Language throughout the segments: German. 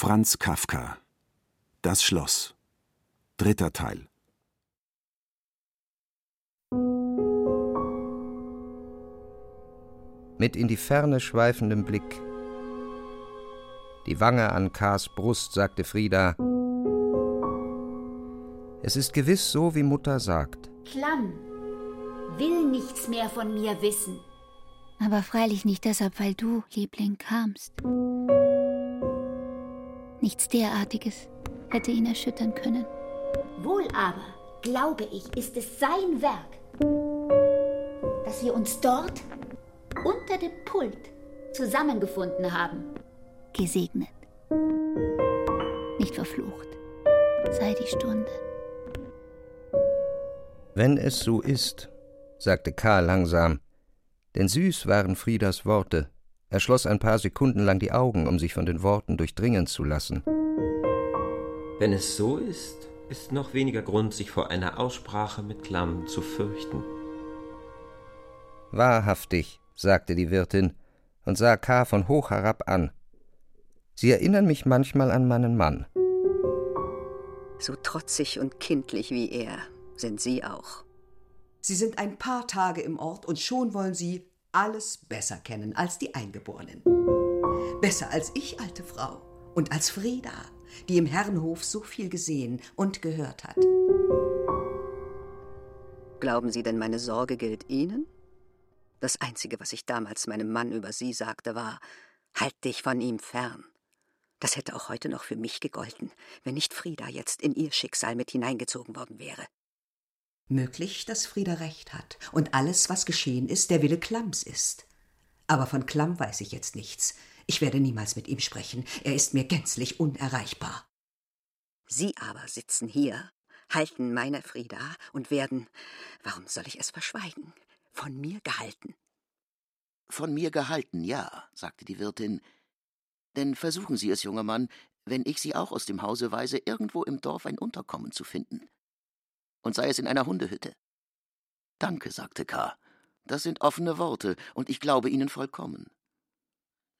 Franz Kafka Das Schloss Dritter Teil Mit in die Ferne schweifendem Blick. Die Wange an Kars Brust, sagte Frieda. Es ist gewiss so, wie Mutter sagt. Klamm will nichts mehr von mir wissen. Aber freilich nicht deshalb, weil du, Liebling, kamst. Nichts derartiges hätte ihn erschüttern können. Wohl aber, glaube ich, ist es sein Werk, dass wir uns dort unter dem Pult zusammengefunden haben. Gesegnet. Nicht verflucht. Sei die Stunde. Wenn es so ist, sagte Karl langsam, denn süß waren Friedas Worte. Er schloss ein paar Sekunden lang die Augen, um sich von den Worten durchdringen zu lassen. Wenn es so ist, ist noch weniger Grund, sich vor einer Aussprache mit Klamm zu fürchten. Wahrhaftig, sagte die Wirtin und sah K. von hoch herab an. Sie erinnern mich manchmal an meinen Mann. So trotzig und kindlich wie er sind Sie auch. Sie sind ein paar Tage im Ort und schon wollen Sie alles besser kennen als die Eingeborenen. Besser als ich, alte Frau, und als Frieda, die im Herrenhof so viel gesehen und gehört hat. Glauben Sie denn, meine Sorge gilt Ihnen? Das Einzige, was ich damals meinem Mann über Sie sagte, war, halt dich von ihm fern. Das hätte auch heute noch für mich gegolten, wenn nicht Frieda jetzt in ihr Schicksal mit hineingezogen worden wäre. Möglich, dass Frieda recht hat und alles, was geschehen ist, der Wille Klamms ist. Aber von Klamm weiß ich jetzt nichts. Ich werde niemals mit ihm sprechen. Er ist mir gänzlich unerreichbar. Sie aber sitzen hier, halten meiner Frieda und werden, warum soll ich es verschweigen, von mir gehalten. Von mir gehalten, ja, sagte die Wirtin. Denn versuchen Sie es, junger Mann, wenn ich Sie auch aus dem Hause weise, irgendwo im Dorf ein Unterkommen zu finden und sei es in einer Hundehütte. Danke, sagte K. Das sind offene Worte, und ich glaube Ihnen vollkommen.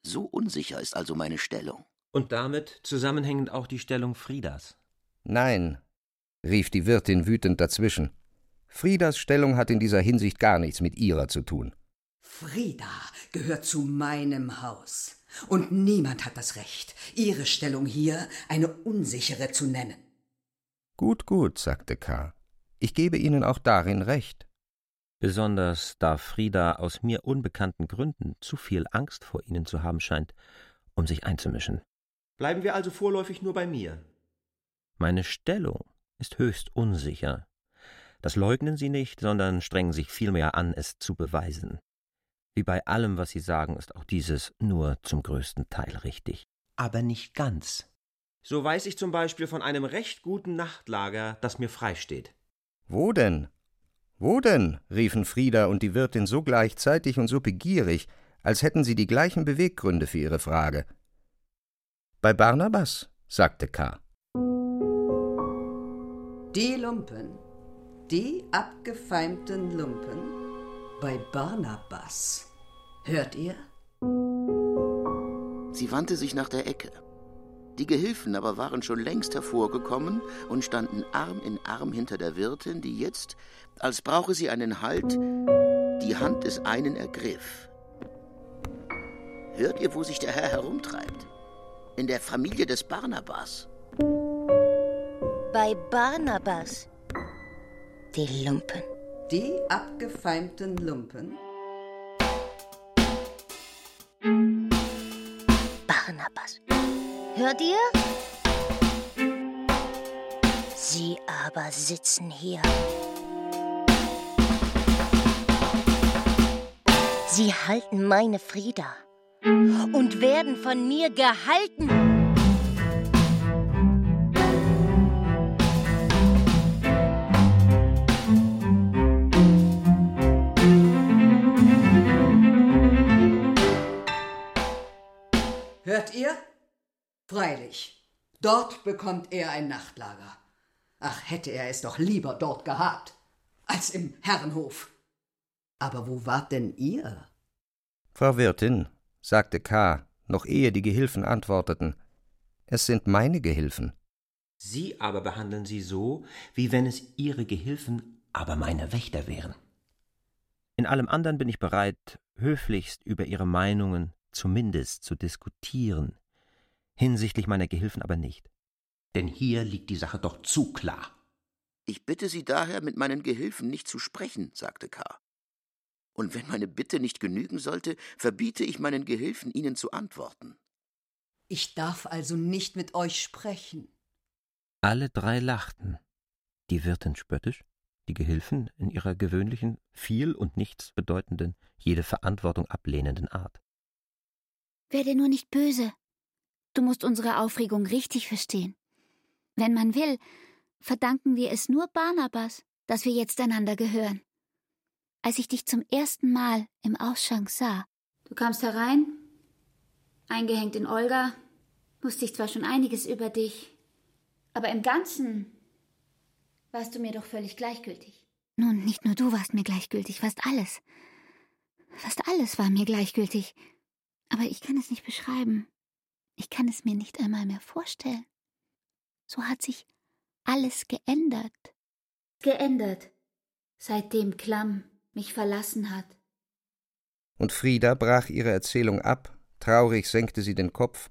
So unsicher ist also meine Stellung. Und damit zusammenhängend auch die Stellung Friedas. Nein, rief die Wirtin wütend dazwischen. Friedas Stellung hat in dieser Hinsicht gar nichts mit ihrer zu tun. Frieda gehört zu meinem Haus. Und niemand hat das Recht, ihre Stellung hier eine unsichere zu nennen. Gut, gut, sagte K. Ich gebe Ihnen auch darin recht. Besonders da Frieda aus mir unbekannten Gründen zu viel Angst vor Ihnen zu haben scheint, um sich einzumischen. Bleiben wir also vorläufig nur bei mir. Meine Stellung ist höchst unsicher. Das leugnen Sie nicht, sondern strengen sich vielmehr an, es zu beweisen. Wie bei allem, was Sie sagen, ist auch dieses nur zum größten Teil richtig. Aber nicht ganz. So weiß ich zum Beispiel von einem recht guten Nachtlager, das mir freisteht. Wo denn? Wo denn? riefen Frieda und die Wirtin so gleichzeitig und so begierig, als hätten sie die gleichen Beweggründe für ihre Frage. Bei Barnabas, sagte K. Die Lumpen, die abgefeimten Lumpen bei Barnabas. Hört ihr? Sie wandte sich nach der Ecke. Die Gehilfen aber waren schon längst hervorgekommen und standen Arm in Arm hinter der Wirtin, die jetzt, als brauche sie einen Halt, die Hand des einen ergriff. Hört ihr, wo sich der Herr herumtreibt? In der Familie des Barnabas. Bei Barnabas. Die Lumpen. Die abgefeimten Lumpen? Barnabas. Hört ihr? Sie aber sitzen hier. Sie halten meine Frieda und werden von mir gehalten. Hört ihr? Freilich. Dort bekommt er ein Nachtlager. Ach, hätte er es doch lieber dort gehabt, als im Herrenhof. Aber wo wart denn ihr? Frau Wirtin, sagte K., noch ehe die Gehilfen antworteten, Es sind meine Gehilfen. Sie aber behandeln sie so, wie wenn es Ihre Gehilfen, aber meine Wächter wären. In allem anderen bin ich bereit, höflichst über Ihre Meinungen zumindest zu diskutieren, hinsichtlich meiner Gehilfen aber nicht. Denn hier liegt die Sache doch zu klar. Ich bitte Sie daher, mit meinen Gehilfen nicht zu sprechen, sagte K. Und wenn meine Bitte nicht genügen sollte, verbiete ich meinen Gehilfen, Ihnen zu antworten. Ich darf also nicht mit euch sprechen. Alle drei lachten, die Wirtin spöttisch, die Gehilfen in ihrer gewöhnlichen, viel und nichts bedeutenden, jede Verantwortung ablehnenden Art. Werde nur nicht böse. Du musst unsere Aufregung richtig verstehen. Wenn man will, verdanken wir es nur Barnabas, dass wir jetzt einander gehören. Als ich dich zum ersten Mal im Ausschank sah. Du kamst herein, eingehängt in Olga, wusste ich zwar schon einiges über dich, aber im Ganzen warst du mir doch völlig gleichgültig. Nun, nicht nur du warst mir gleichgültig, fast alles. Fast alles war mir gleichgültig. Aber ich kann es nicht beschreiben. Ich kann es mir nicht einmal mehr vorstellen. So hat sich alles geändert. Geändert, seitdem Klamm mich verlassen hat. Und Frieda brach ihre Erzählung ab, traurig senkte sie den Kopf,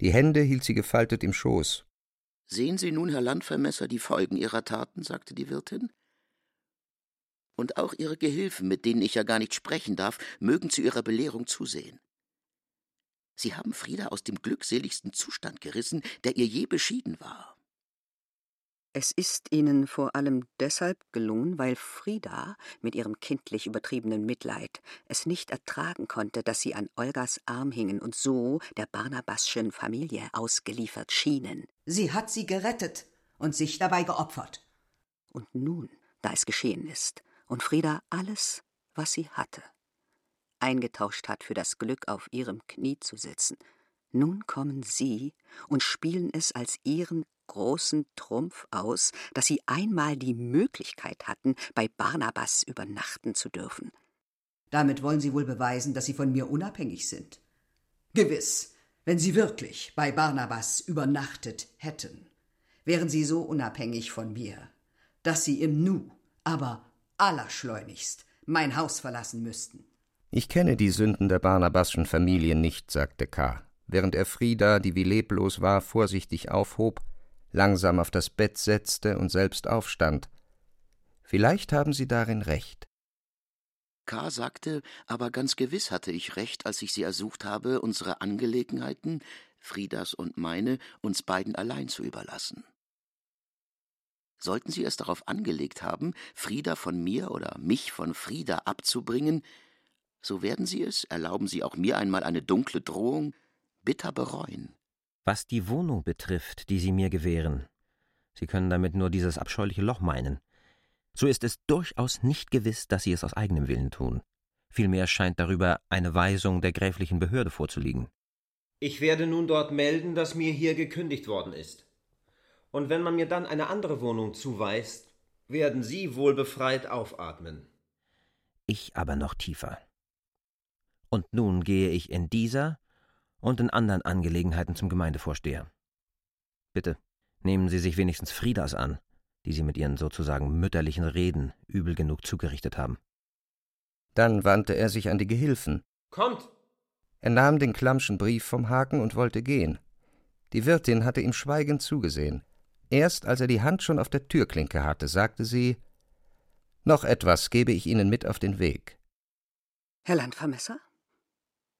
die Hände hielt sie gefaltet im Schoß. Sehen Sie nun, Herr Landvermesser, die Folgen Ihrer Taten, sagte die Wirtin. Und auch Ihre Gehilfen, mit denen ich ja gar nicht sprechen darf, mögen zu Ihrer Belehrung zusehen. Sie haben Frieda aus dem glückseligsten Zustand gerissen, der ihr je beschieden war. Es ist ihnen vor allem deshalb gelungen, weil Frieda mit ihrem kindlich übertriebenen Mitleid es nicht ertragen konnte, dass sie an Olgas Arm hingen und so der Barnabaschen Familie ausgeliefert schienen. Sie hat sie gerettet und sich dabei geopfert. Und nun, da es geschehen ist und Frieda alles, was sie hatte, eingetauscht hat für das Glück, auf ihrem Knie zu sitzen, nun kommen Sie und spielen es als Ihren großen Trumpf aus, dass Sie einmal die Möglichkeit hatten, bei Barnabas übernachten zu dürfen. Damit wollen Sie wohl beweisen, dass Sie von mir unabhängig sind. Gewiss, wenn Sie wirklich bei Barnabas übernachtet hätten, wären Sie so unabhängig von mir, dass Sie im Nu, aber allerschleunigst mein Haus verlassen müssten. Ich kenne die Sünden der Barnabaschen Familie nicht, sagte K., während er Frieda, die wie leblos war, vorsichtig aufhob, langsam auf das Bett setzte und selbst aufstand. Vielleicht haben Sie darin recht. K. sagte, aber ganz gewiss hatte ich recht, als ich Sie ersucht habe, unsere Angelegenheiten, Friedas und meine, uns beiden allein zu überlassen. Sollten Sie es darauf angelegt haben, Frieda von mir oder mich von Frieda abzubringen, so werden Sie es, erlauben Sie auch mir einmal eine dunkle Drohung, bitter bereuen. Was die Wohnung betrifft, die Sie mir gewähren, Sie können damit nur dieses abscheuliche Loch meinen, so ist es durchaus nicht gewiss, dass Sie es aus eigenem Willen tun. Vielmehr scheint darüber eine Weisung der gräflichen Behörde vorzuliegen. Ich werde nun dort melden, dass mir hier gekündigt worden ist. Und wenn man mir dann eine andere Wohnung zuweist, werden Sie wohl befreit aufatmen. Ich aber noch tiefer. Und nun gehe ich in dieser und in anderen Angelegenheiten zum Gemeindevorsteher. Bitte, nehmen Sie sich wenigstens Friedas an, die Sie mit Ihren sozusagen mütterlichen Reden übel genug zugerichtet haben. Dann wandte er sich an die Gehilfen. Kommt! Er nahm den Klammschen Brief vom Haken und wollte gehen. Die Wirtin hatte ihm schweigend zugesehen. Erst als er die Hand schon auf der Türklinke hatte, sagte sie Noch etwas gebe ich Ihnen mit auf den Weg. Herr Landvermesser?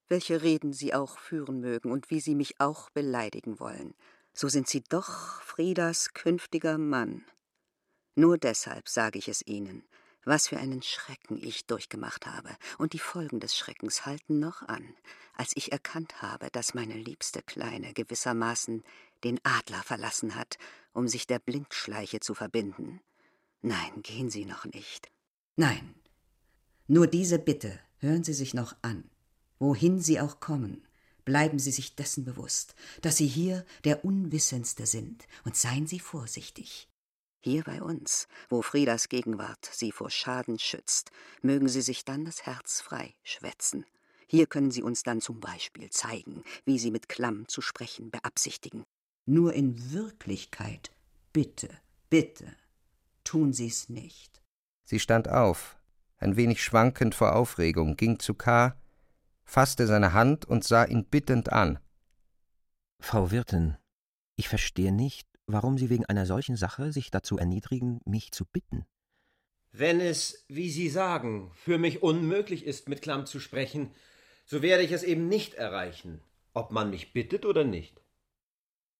Welche Reden Sie auch führen mögen und wie Sie mich auch beleidigen wollen, so sind Sie doch Friedas künftiger Mann. Nur deshalb sage ich es Ihnen, was für einen Schrecken ich durchgemacht habe, und die Folgen des Schreckens halten noch an, als ich erkannt habe, dass meine liebste Kleine gewissermaßen den Adler verlassen hat, um sich der Blindschleiche zu verbinden. Nein, gehen Sie noch nicht. Nein. Nur diese Bitte hören Sie sich noch an. Wohin Sie auch kommen, bleiben Sie sich dessen bewusst, dass Sie hier der Unwissendste sind, und seien Sie vorsichtig. Hier bei uns, wo Friedas Gegenwart Sie vor Schaden schützt, mögen Sie sich dann das Herz frei schwätzen. Hier können Sie uns dann zum Beispiel zeigen, wie Sie mit Klamm zu sprechen beabsichtigen. Nur in Wirklichkeit, bitte, bitte, tun Sie's nicht. Sie stand auf, ein wenig schwankend vor Aufregung, ging zu K., fasste seine Hand und sah ihn bittend an. Frau Wirtin, ich verstehe nicht, warum Sie wegen einer solchen Sache sich dazu erniedrigen, mich zu bitten. Wenn es, wie Sie sagen, für mich unmöglich ist, mit Klamm zu sprechen, so werde ich es eben nicht erreichen, ob man mich bittet oder nicht.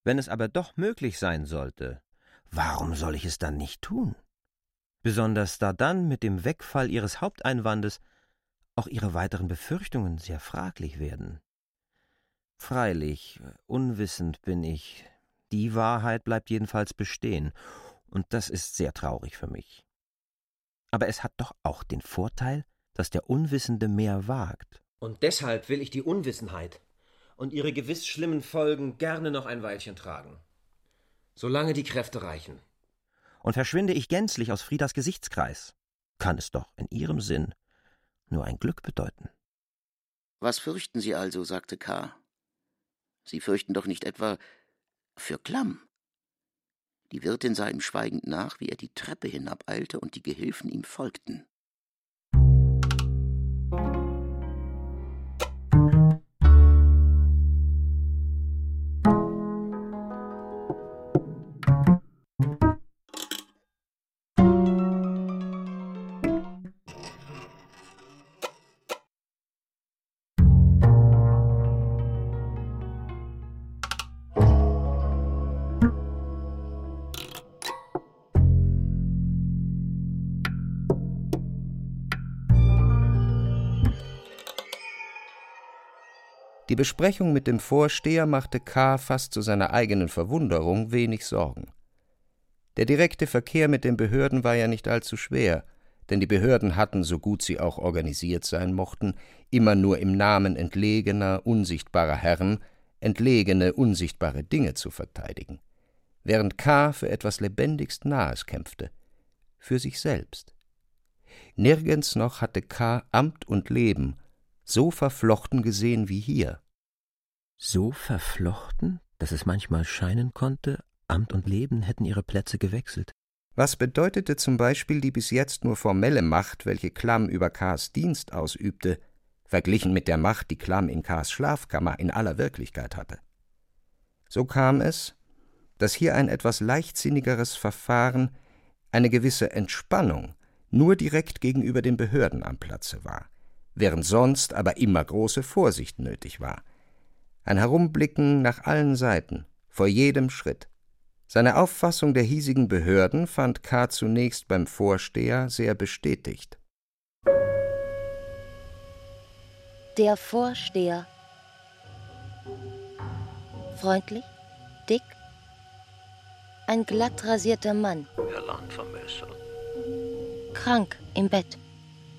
Wenn es aber doch möglich sein sollte, warum soll ich es dann nicht tun? Besonders da dann mit dem Wegfall Ihres Haupteinwandes auch Ihre weiteren Befürchtungen sehr fraglich werden. Freilich, unwissend bin ich, die Wahrheit bleibt jedenfalls bestehen, und das ist sehr traurig für mich. Aber es hat doch auch den Vorteil, dass der Unwissende mehr wagt. Und deshalb will ich die Unwissenheit und ihre gewiss schlimmen Folgen gerne noch ein Weilchen tragen. Solange die Kräfte reichen. Und verschwinde ich gänzlich aus Friedas Gesichtskreis, kann es doch in ihrem Sinn nur ein Glück bedeuten. Was fürchten Sie also? sagte K. Sie fürchten doch nicht etwa für Klamm. Die Wirtin sah ihm schweigend nach, wie er die Treppe hinabeilte und die Gehilfen ihm folgten. Besprechung mit dem Vorsteher machte K. fast zu seiner eigenen Verwunderung wenig Sorgen. Der direkte Verkehr mit den Behörden war ja nicht allzu schwer, denn die Behörden hatten, so gut sie auch organisiert sein mochten, immer nur im Namen entlegener, unsichtbarer Herren entlegene, unsichtbare Dinge zu verteidigen, während K. für etwas lebendigst Nahes kämpfte, für sich selbst. Nirgends noch hatte K. Amt und Leben so verflochten gesehen wie hier. So verflochten, dass es manchmal scheinen konnte, Amt und Leben hätten ihre Plätze gewechselt. Was bedeutete zum Beispiel die bis jetzt nur formelle Macht, welche Klamm über K.s Dienst ausübte, verglichen mit der Macht, die Klamm in K.s Schlafkammer in aller Wirklichkeit hatte? So kam es, dass hier ein etwas leichtsinnigeres Verfahren, eine gewisse Entspannung nur direkt gegenüber den Behörden am Platze war während sonst aber immer große Vorsicht nötig war. Ein Herumblicken nach allen Seiten, vor jedem Schritt. Seine Auffassung der hiesigen Behörden fand K. zunächst beim Vorsteher sehr bestätigt. Der Vorsteher. Freundlich, dick, ein glatt rasierter Mann. Herr Landvermesser. Krank im Bett.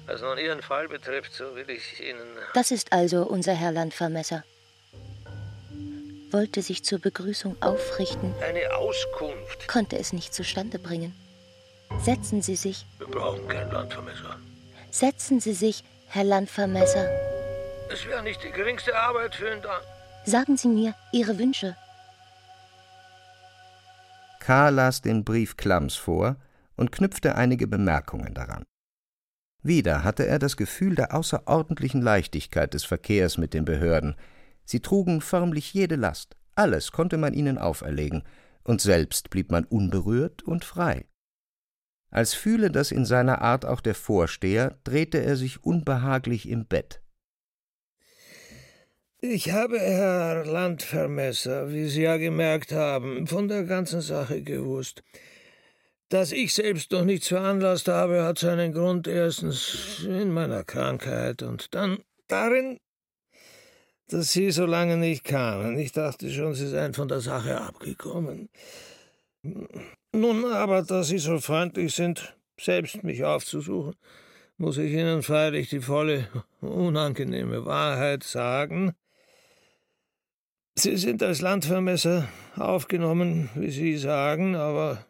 Was nun Ihren Fall betrifft, so will ich Ihnen. Das ist also unser Herr Landvermesser. Wollte sich zur Begrüßung aufrichten. Eine Auskunft. Konnte es nicht zustande bringen. Setzen Sie sich. Wir brauchen kein Landvermesser. Setzen Sie sich, Herr Landvermesser. Es wäre nicht die geringste Arbeit für ihn da. Sagen Sie mir Ihre Wünsche. K. las den Brief Klamms vor und knüpfte einige Bemerkungen daran. Wieder hatte er das Gefühl der außerordentlichen Leichtigkeit des Verkehrs mit den Behörden. Sie trugen förmlich jede Last, alles konnte man ihnen auferlegen, und selbst blieb man unberührt und frei. Als fühle das in seiner Art auch der Vorsteher, drehte er sich unbehaglich im Bett. Ich habe, Herr Landvermesser, wie Sie ja gemerkt haben, von der ganzen Sache gewusst. Dass ich selbst noch nichts veranlasst habe, hat seinen Grund erstens in meiner Krankheit und dann darin, dass Sie so lange nicht kamen. Ich dachte schon, Sie seien von der Sache abgekommen. Nun aber, da Sie so freundlich sind, selbst mich aufzusuchen, muss ich Ihnen freilich die volle, unangenehme Wahrheit sagen. Sie sind als Landvermesser aufgenommen, wie Sie sagen, aber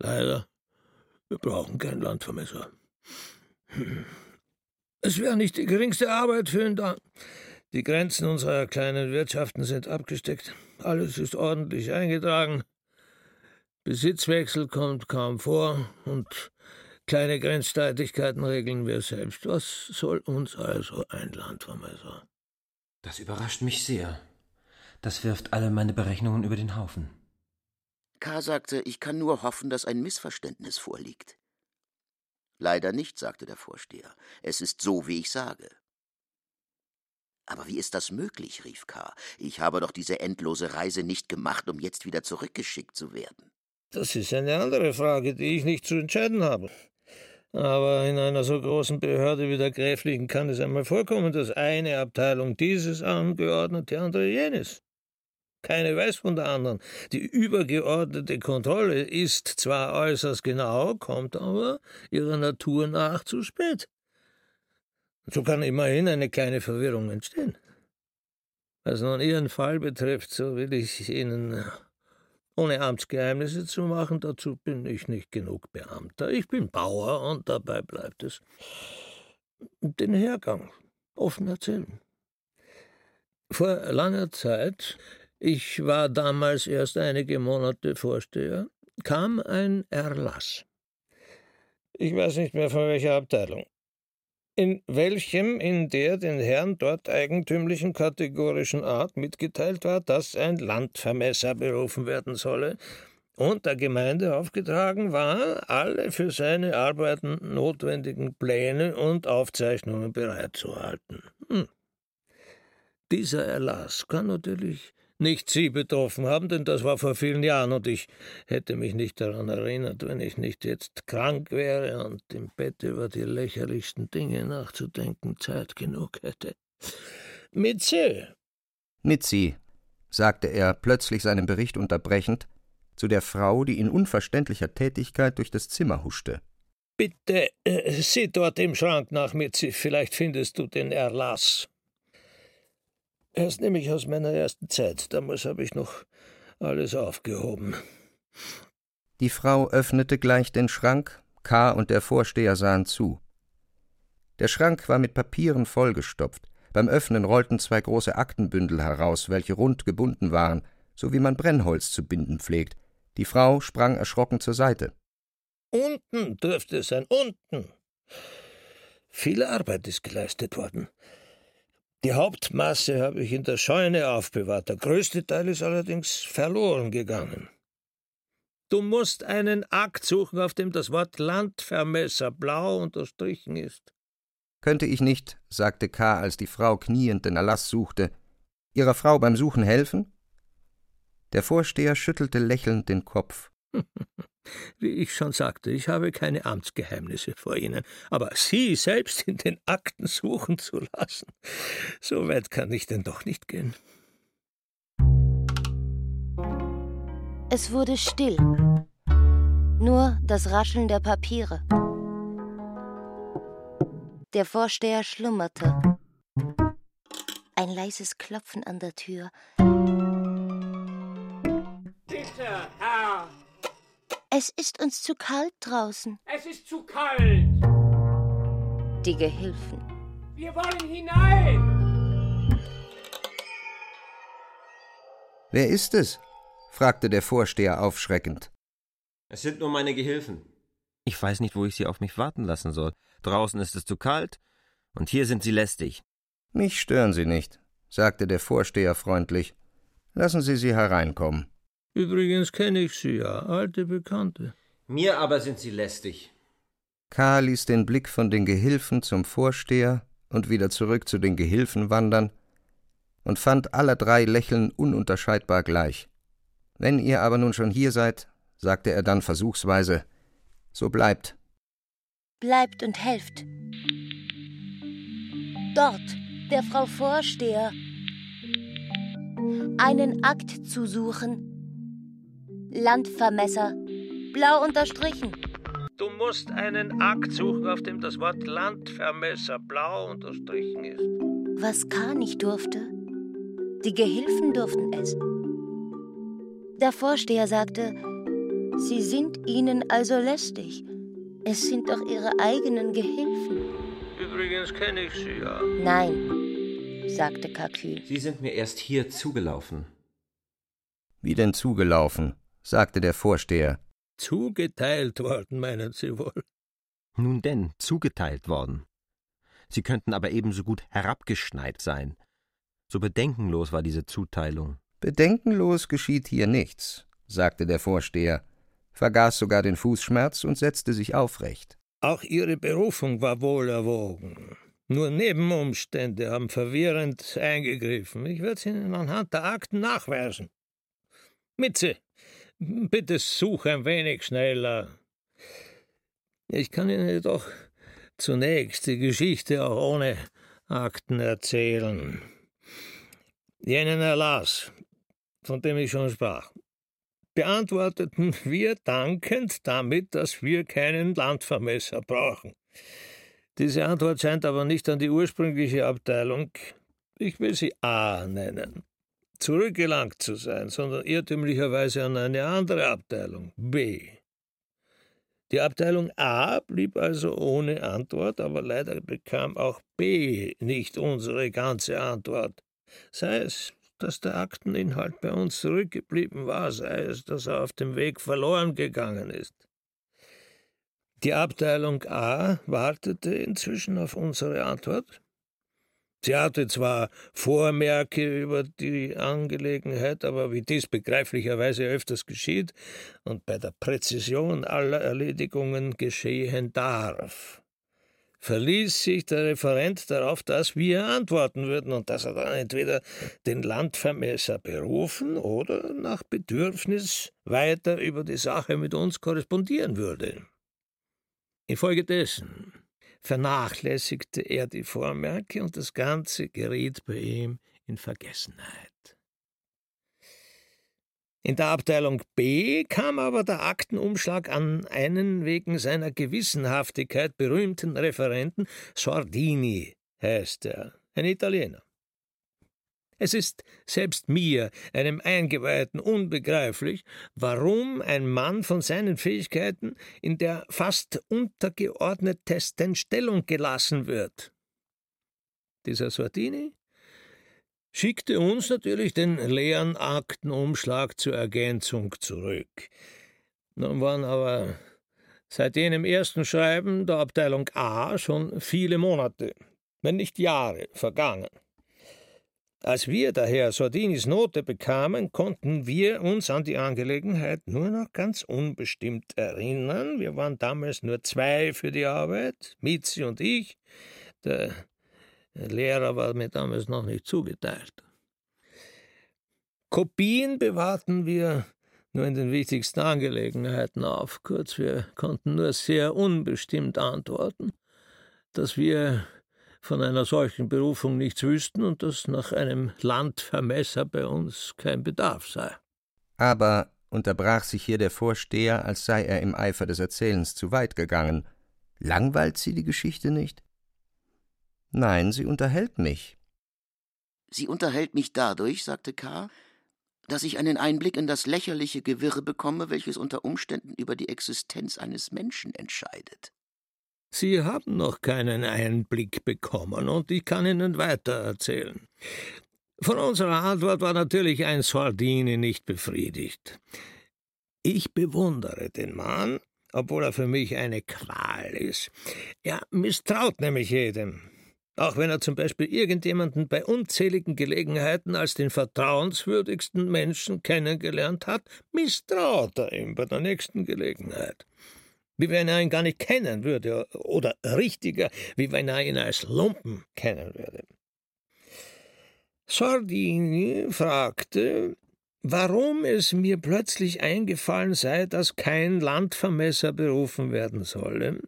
Leider, wir brauchen kein Landvermesser. Es wäre nicht die geringste Arbeit für ihn da. Die Grenzen unserer kleinen Wirtschaften sind abgesteckt. Alles ist ordentlich eingetragen. Besitzwechsel kommt kaum vor und kleine Grenzstreitigkeiten regeln wir selbst. Was soll uns also ein Landvermesser? Das überrascht mich sehr. Das wirft alle meine Berechnungen über den Haufen. K. sagte, ich kann nur hoffen, dass ein Missverständnis vorliegt. Leider nicht, sagte der Vorsteher. Es ist so, wie ich sage. Aber wie ist das möglich? rief K. Ich habe doch diese endlose Reise nicht gemacht, um jetzt wieder zurückgeschickt zu werden. Das ist eine andere Frage, die ich nicht zu entscheiden habe. Aber in einer so großen Behörde wie der Gräflichen kann es einmal vorkommen, dass eine Abteilung dieses angeordnet, die andere jenes. Keine weiß von der anderen. Die übergeordnete Kontrolle ist zwar äußerst genau, kommt aber ihrer Natur nach zu spät. So kann immerhin eine kleine Verwirrung entstehen. Was nun Ihren Fall betrifft, so will ich Ihnen, ohne Amtsgeheimnisse zu machen, dazu bin ich nicht genug Beamter. Ich bin Bauer und dabei bleibt es. Den Hergang offen erzählen. Vor langer Zeit, ich war damals erst einige Monate Vorsteher, kam ein Erlass. Ich weiß nicht mehr von welcher Abteilung in welchem in der den Herren dort eigentümlichen kategorischen Art mitgeteilt war, dass ein Landvermesser berufen werden solle und der Gemeinde aufgetragen war, alle für seine Arbeiten notwendigen Pläne und Aufzeichnungen bereitzuhalten. Hm. Dieser Erlass kann natürlich nicht Sie betroffen haben, denn das war vor vielen Jahren und ich hätte mich nicht daran erinnert, wenn ich nicht jetzt krank wäre und im Bett über die lächerlichsten Dinge nachzudenken Zeit genug hätte. Mitzi! Mitzi, sagte er, plötzlich seinen Bericht unterbrechend, zu der Frau, die in unverständlicher Tätigkeit durch das Zimmer huschte. Bitte, äh, sieh dort im Schrank nach, Mitzi, vielleicht findest du den Erlass. Er ist nämlich aus meiner ersten Zeit. Damals habe ich noch alles aufgehoben. Die Frau öffnete gleich den Schrank, K. und der Vorsteher sahen zu. Der Schrank war mit Papieren vollgestopft. Beim Öffnen rollten zwei große Aktenbündel heraus, welche rund gebunden waren, so wie man Brennholz zu binden pflegt. Die Frau sprang erschrocken zur Seite. Unten dürfte es sein, unten. Viel Arbeit ist geleistet worden. Die Hauptmasse habe ich in der Scheune aufbewahrt, der größte Teil ist allerdings verloren gegangen. Du musst einen Akt suchen, auf dem das Wort Landvermesser blau unterstrichen ist. Könnte ich nicht, sagte K., als die Frau kniend den Erlass suchte, ihrer Frau beim Suchen helfen? Der Vorsteher schüttelte lächelnd den Kopf. Wie ich schon sagte, ich habe keine Amtsgeheimnisse vor Ihnen, aber Sie selbst in den Akten suchen zu lassen, so weit kann ich denn doch nicht gehen. Es wurde still. Nur das Rascheln der Papiere. Der Vorsteher schlummerte. Ein leises Klopfen an der Tür. Bitte, Herr, es ist uns zu kalt draußen. Es ist zu kalt. Die Gehilfen. Wir wollen hinein. Wer ist es? fragte der Vorsteher aufschreckend. Es sind nur meine Gehilfen. Ich weiß nicht, wo ich sie auf mich warten lassen soll. Draußen ist es zu kalt, und hier sind sie lästig. Mich stören Sie nicht, sagte der Vorsteher freundlich. Lassen Sie sie hereinkommen. Übrigens kenne ich sie ja, alte Bekannte. Mir aber sind sie lästig. K. ließ den Blick von den Gehilfen zum Vorsteher und wieder zurück zu den Gehilfen wandern und fand aller drei Lächeln ununterscheidbar gleich. Wenn ihr aber nun schon hier seid, sagte er dann versuchsweise, so bleibt. Bleibt und helft. Dort, der Frau Vorsteher, einen Akt zu suchen, Landvermesser. Blau unterstrichen. Du musst einen Akt suchen, auf dem das Wort Landvermesser blau unterstrichen ist. Was K. nicht durfte, die Gehilfen durften es. Der Vorsteher sagte, Sie sind ihnen also lästig. Es sind doch ihre eigenen Gehilfen. Übrigens kenne ich sie ja. Nein, sagte Kakü. Sie sind mir erst hier zugelaufen. Wie denn zugelaufen? Sagte der Vorsteher. Zugeteilt worden, meinen Sie wohl? Nun denn, zugeteilt worden. Sie könnten aber ebenso gut herabgeschneit sein. So bedenkenlos war diese Zuteilung. Bedenkenlos geschieht hier nichts, sagte der Vorsteher, vergaß sogar den Fußschmerz und setzte sich aufrecht. Auch Ihre Berufung war wohl erwogen. Nur Nebenumstände haben verwirrend eingegriffen. Ich werde es Ihnen anhand der Akten nachweisen. Mitze, bitte such ein wenig schneller. Ich kann Ihnen jedoch zunächst die Geschichte auch ohne Akten erzählen. Jenen Erlass, von dem ich schon sprach, beantworteten wir dankend damit, dass wir keinen Landvermesser brauchen. Diese Antwort scheint aber nicht an die ursprüngliche Abteilung, ich will sie A nennen, zurückgelangt zu sein, sondern irrtümlicherweise an eine andere Abteilung, B. Die Abteilung A blieb also ohne Antwort, aber leider bekam auch B nicht unsere ganze Antwort. Sei es, dass der Akteninhalt bei uns zurückgeblieben war, sei es, dass er auf dem Weg verloren gegangen ist. Die Abteilung A wartete inzwischen auf unsere Antwort, Sie hatte zwar Vormerke über die Angelegenheit, aber wie dies begreiflicherweise öfters geschieht und bei der Präzision aller Erledigungen geschehen darf, verließ sich der Referent darauf, dass wir antworten würden und dass er dann entweder den Landvermesser berufen oder nach Bedürfnis weiter über die Sache mit uns korrespondieren würde. Infolgedessen vernachlässigte er die Vormerke und das Ganze geriet bei ihm in Vergessenheit. In der Abteilung B kam aber der Aktenumschlag an einen wegen seiner Gewissenhaftigkeit berühmten Referenten, Sordini heißt er, ein Italiener. Es ist selbst mir, einem Eingeweihten, unbegreiflich, warum ein Mann von seinen Fähigkeiten in der fast untergeordnetesten Stellung gelassen wird. Dieser Sortini schickte uns natürlich den leeren Aktenumschlag zur Ergänzung zurück. Nun waren aber seit jenem ersten Schreiben der Abteilung A schon viele Monate, wenn nicht Jahre vergangen. Als wir daher Sordinis Note bekamen, konnten wir uns an die Angelegenheit nur noch ganz unbestimmt erinnern. Wir waren damals nur zwei für die Arbeit, Mitzi und ich. Der Lehrer war mir damals noch nicht zugeteilt. Kopien bewahrten wir nur in den wichtigsten Angelegenheiten auf. Kurz, wir konnten nur sehr unbestimmt antworten, dass wir von einer solchen Berufung nichts wüssten und dass nach einem Landvermesser bei uns kein Bedarf sei. Aber unterbrach sich hier der Vorsteher, als sei er im Eifer des Erzählens zu weit gegangen. Langweilt Sie die Geschichte nicht? Nein, sie unterhält mich. Sie unterhält mich dadurch, sagte K., dass ich einen Einblick in das lächerliche Gewirr bekomme, welches unter Umständen über die Existenz eines Menschen entscheidet. Sie haben noch keinen Einblick bekommen, und ich kann Ihnen weiter erzählen. Von unserer Antwort war natürlich ein Sordini nicht befriedigt. Ich bewundere den Mann, obwohl er für mich eine Qual ist. Er misstraut nämlich jedem. Auch wenn er zum Beispiel irgendjemanden bei unzähligen Gelegenheiten als den vertrauenswürdigsten Menschen kennengelernt hat, misstraut er ihm bei der nächsten Gelegenheit wie wenn er ihn gar nicht kennen würde, oder richtiger, wie wenn er ihn als Lumpen kennen würde. Sordini fragte, warum es mir plötzlich eingefallen sei, dass kein Landvermesser berufen werden solle.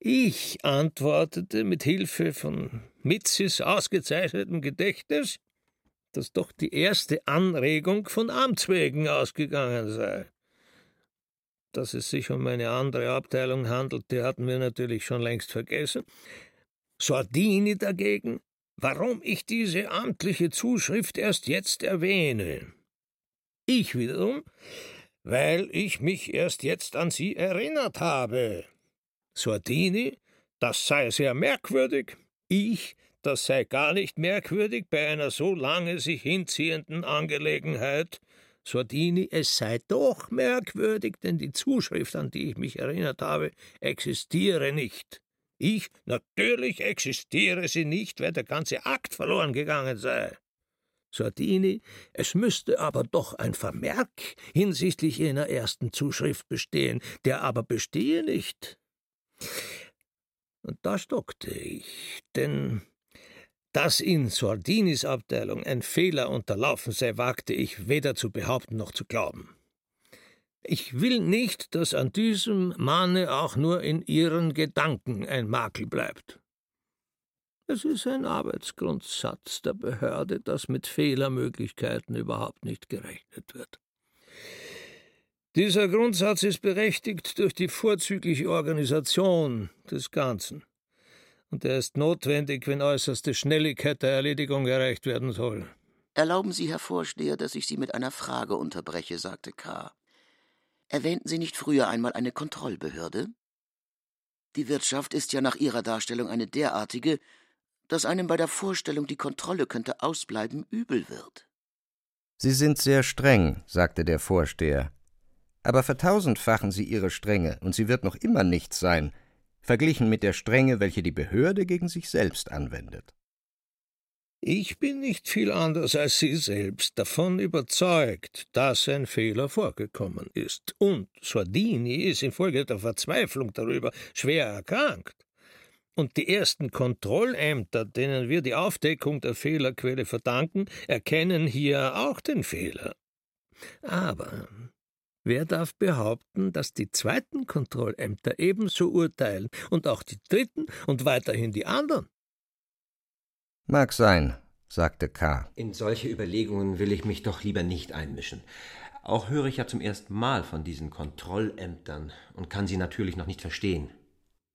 Ich antwortete mit Hilfe von Mitzis ausgezeichnetem Gedächtnis, dass doch die erste Anregung von Amts wegen ausgegangen sei. Dass es sich um eine andere Abteilung handelte, hatten wir natürlich schon längst vergessen. Sordini dagegen, warum ich diese amtliche Zuschrift erst jetzt erwähne. Ich wiederum, weil ich mich erst jetzt an sie erinnert habe. Sordini, das sei sehr merkwürdig. Ich, das sei gar nicht merkwürdig bei einer so lange sich hinziehenden Angelegenheit. Sordini, es sei doch merkwürdig, denn die Zuschrift, an die ich mich erinnert habe, existiere nicht. Ich, natürlich existiere sie nicht, weil der ganze Akt verloren gegangen sei. Sordini, es müsste aber doch ein Vermerk hinsichtlich jener ersten Zuschrift bestehen, der aber bestehe nicht. Und da stockte ich, denn dass in Sordinis Abteilung ein Fehler unterlaufen sei, wagte ich weder zu behaupten noch zu glauben. Ich will nicht, dass an diesem Manne auch nur in Ihren Gedanken ein Makel bleibt. Es ist ein Arbeitsgrundsatz der Behörde, dass mit Fehlermöglichkeiten überhaupt nicht gerechnet wird. Dieser Grundsatz ist berechtigt durch die vorzügliche Organisation des Ganzen. Und er ist notwendig, wenn äußerste Schnelligkeit der Erledigung erreicht werden soll. Erlauben Sie, Herr Vorsteher, dass ich Sie mit einer Frage unterbreche, sagte K. Erwähnten Sie nicht früher einmal eine Kontrollbehörde? Die Wirtschaft ist ja nach Ihrer Darstellung eine derartige, dass einem bei der Vorstellung, die Kontrolle könnte ausbleiben, übel wird. Sie sind sehr streng, sagte der Vorsteher. Aber vertausendfachen Sie Ihre Strenge, und sie wird noch immer nichts sein, verglichen mit der Strenge, welche die Behörde gegen sich selbst anwendet. Ich bin nicht viel anders als Sie selbst davon überzeugt, dass ein Fehler vorgekommen ist. Und Sordini ist infolge der Verzweiflung darüber schwer erkrankt. Und die ersten Kontrollämter, denen wir die Aufdeckung der Fehlerquelle verdanken, erkennen hier auch den Fehler. Aber wer darf behaupten, dass die zweiten Kontrollämter ebenso urteilen und auch die dritten und weiterhin die anderen? Mag sein, sagte K. In solche Überlegungen will ich mich doch lieber nicht einmischen. Auch höre ich ja zum ersten Mal von diesen Kontrollämtern und kann sie natürlich noch nicht verstehen.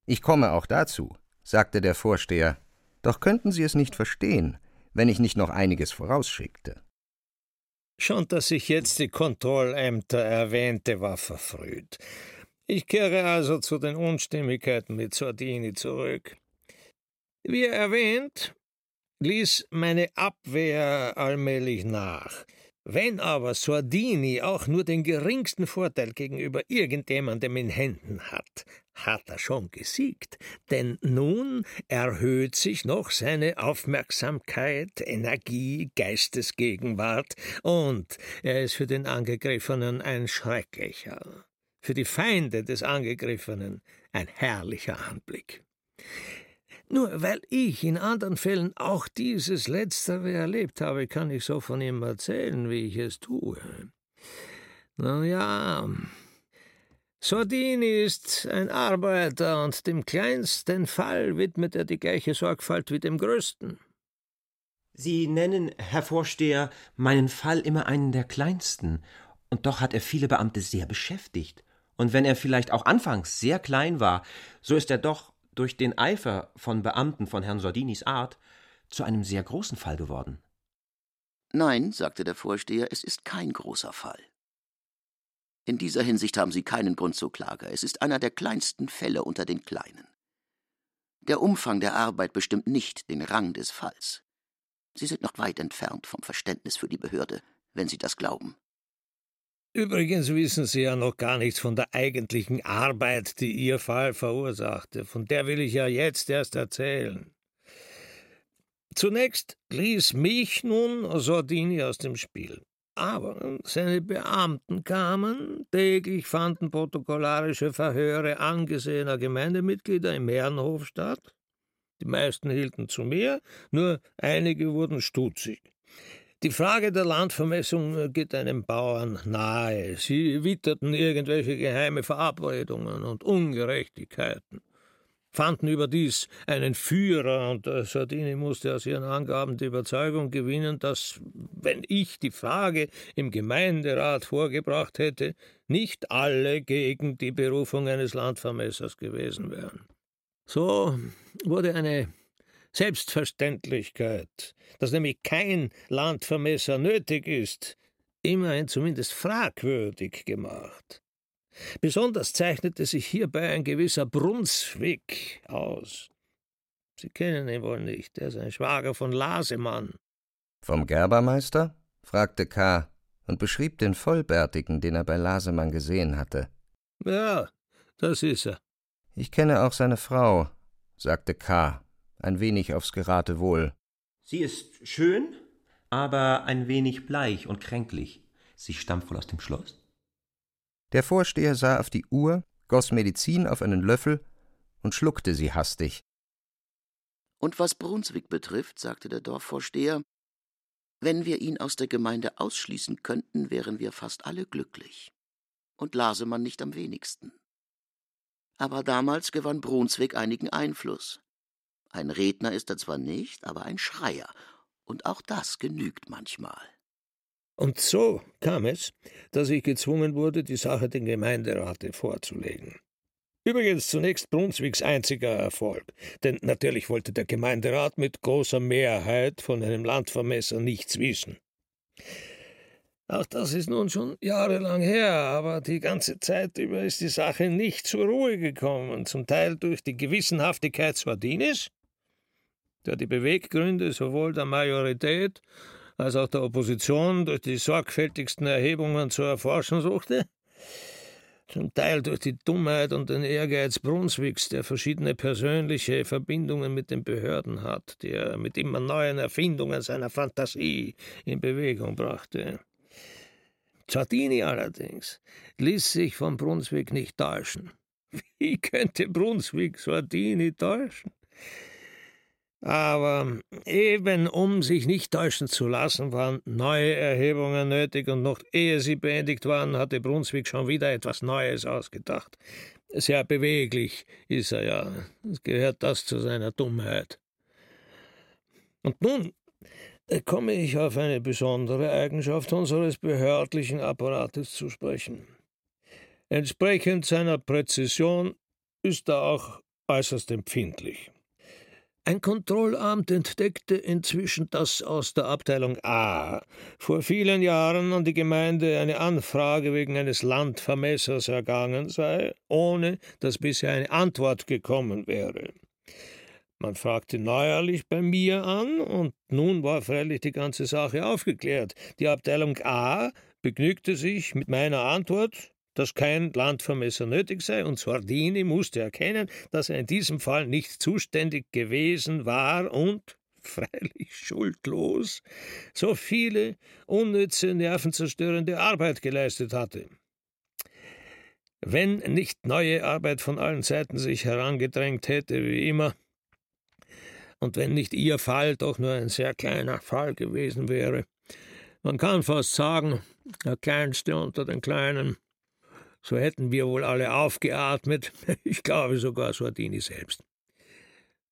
Ich komme auch dazu sagte der Vorsteher, doch könnten Sie es nicht verstehen, wenn ich nicht noch einiges vorausschickte. Schon, dass ich jetzt die Kontrollämter erwähnte, war verfrüht. Ich kehre also zu den Unstimmigkeiten mit Sordini zurück. Wie erwähnt, ließ meine Abwehr allmählich nach. Wenn aber Sordini auch nur den geringsten Vorteil gegenüber irgendjemandem in Händen hat, hat er schon gesiegt, denn nun erhöht sich noch seine Aufmerksamkeit, Energie, Geistesgegenwart, und er ist für den Angegriffenen ein schrecklicher, für die Feinde des Angegriffenen ein herrlicher Anblick. Nur weil ich in anderen Fällen auch dieses Letztere erlebt habe, kann ich so von ihm erzählen, wie ich es tue. Na ja, Sordini ist ein Arbeiter und dem kleinsten Fall widmet er die gleiche Sorgfalt wie dem größten. Sie nennen, Herr Vorsteher, meinen Fall immer einen der kleinsten, und doch hat er viele Beamte sehr beschäftigt. Und wenn er vielleicht auch anfangs sehr klein war, so ist er doch durch den Eifer von Beamten von Herrn Sordinis Art zu einem sehr großen Fall geworden. Nein, sagte der Vorsteher, es ist kein großer Fall. In dieser Hinsicht haben Sie keinen Grund zur Klage. Es ist einer der kleinsten Fälle unter den kleinen. Der Umfang der Arbeit bestimmt nicht den Rang des Falls. Sie sind noch weit entfernt vom Verständnis für die Behörde, wenn Sie das glauben. Übrigens wissen Sie ja noch gar nichts von der eigentlichen Arbeit, die Ihr Fall verursachte. Von der will ich ja jetzt erst erzählen. Zunächst ließ mich nun Sordini aus dem Spiel. Aber seine Beamten kamen, täglich fanden protokollarische Verhöre angesehener Gemeindemitglieder im Herrenhof statt. Die meisten hielten zu mir, nur einige wurden stutzig. Die Frage der Landvermessung geht einem Bauern nahe. Sie witterten irgendwelche geheime Verabredungen und Ungerechtigkeiten, fanden überdies einen Führer, und äh, Sardini musste aus ihren Angaben die Überzeugung gewinnen, dass, wenn ich die Frage im Gemeinderat vorgebracht hätte, nicht alle gegen die Berufung eines Landvermessers gewesen wären. So wurde eine Selbstverständlichkeit, dass nämlich kein Landvermesser nötig ist, immerhin zumindest fragwürdig gemacht. Besonders zeichnete sich hierbei ein gewisser Brunswick aus. Sie kennen ihn wohl nicht, er ist ein Schwager von Lasemann. Vom Gerbermeister? fragte K. und beschrieb den Vollbärtigen, den er bei Lasemann gesehen hatte. Ja, das ist er. Ich kenne auch seine Frau, sagte K., ein wenig aufs Geratewohl. Sie ist schön, aber ein wenig bleich und kränklich. Sie stammt wohl aus dem Schloss? Der Vorsteher sah auf die Uhr, goss Medizin auf einen Löffel und schluckte sie hastig. Und was Brunswick betrifft, sagte der Dorfvorsteher, wenn wir ihn aus der Gemeinde ausschließen könnten, wären wir fast alle glücklich. Und Lasemann nicht am wenigsten. Aber damals gewann Brunswick einigen Einfluss. Ein Redner ist er zwar nicht, aber ein Schreier, und auch das genügt manchmal. Und so kam es, dass ich gezwungen wurde, die Sache dem Gemeinderate vorzulegen. Übrigens zunächst Brunswicks einziger Erfolg, denn natürlich wollte der Gemeinderat mit großer Mehrheit von einem Landvermesser nichts wissen. Auch das ist nun schon jahrelang her, aber die ganze Zeit über ist die Sache nicht zur Ruhe gekommen, zum Teil durch die Gewissenhaftigkeit Swardinis, der die Beweggründe sowohl der Majorität als auch der Opposition durch die sorgfältigsten Erhebungen zu erforschen suchte, zum Teil durch die Dummheit und den Ehrgeiz Brunswicks, der verschiedene persönliche Verbindungen mit den Behörden hat, die er mit immer neuen Erfindungen seiner Fantasie in Bewegung brachte. Zardini allerdings ließ sich von Brunswick nicht täuschen. Wie könnte Brunswick Sardini täuschen? Aber eben um sich nicht täuschen zu lassen, waren neue Erhebungen nötig, und noch ehe sie beendigt waren, hatte Brunswick schon wieder etwas Neues ausgedacht. Sehr beweglich ist er ja. Es gehört das zu seiner Dummheit. Und nun komme ich auf eine besondere Eigenschaft unseres behördlichen Apparates zu sprechen. Entsprechend seiner Präzision ist er auch äußerst empfindlich. Ein Kontrollamt entdeckte inzwischen, dass aus der Abteilung A vor vielen Jahren an die Gemeinde eine Anfrage wegen eines Landvermessers ergangen sei, ohne dass bisher eine Antwort gekommen wäre. Man fragte neuerlich bei mir an, und nun war freilich die ganze Sache aufgeklärt. Die Abteilung A begnügte sich mit meiner Antwort, dass kein Landvermesser nötig sei, und Sordini musste erkennen, dass er in diesem Fall nicht zuständig gewesen war und, freilich schuldlos, so viele unnütze, nervenzerstörende Arbeit geleistet hatte. Wenn nicht neue Arbeit von allen Seiten sich herangedrängt hätte, wie immer, und wenn nicht Ihr Fall doch nur ein sehr kleiner Fall gewesen wäre, man kann fast sagen, der kleinste unter den Kleinen, so hätten wir wohl alle aufgeatmet, ich glaube sogar Sordini selbst.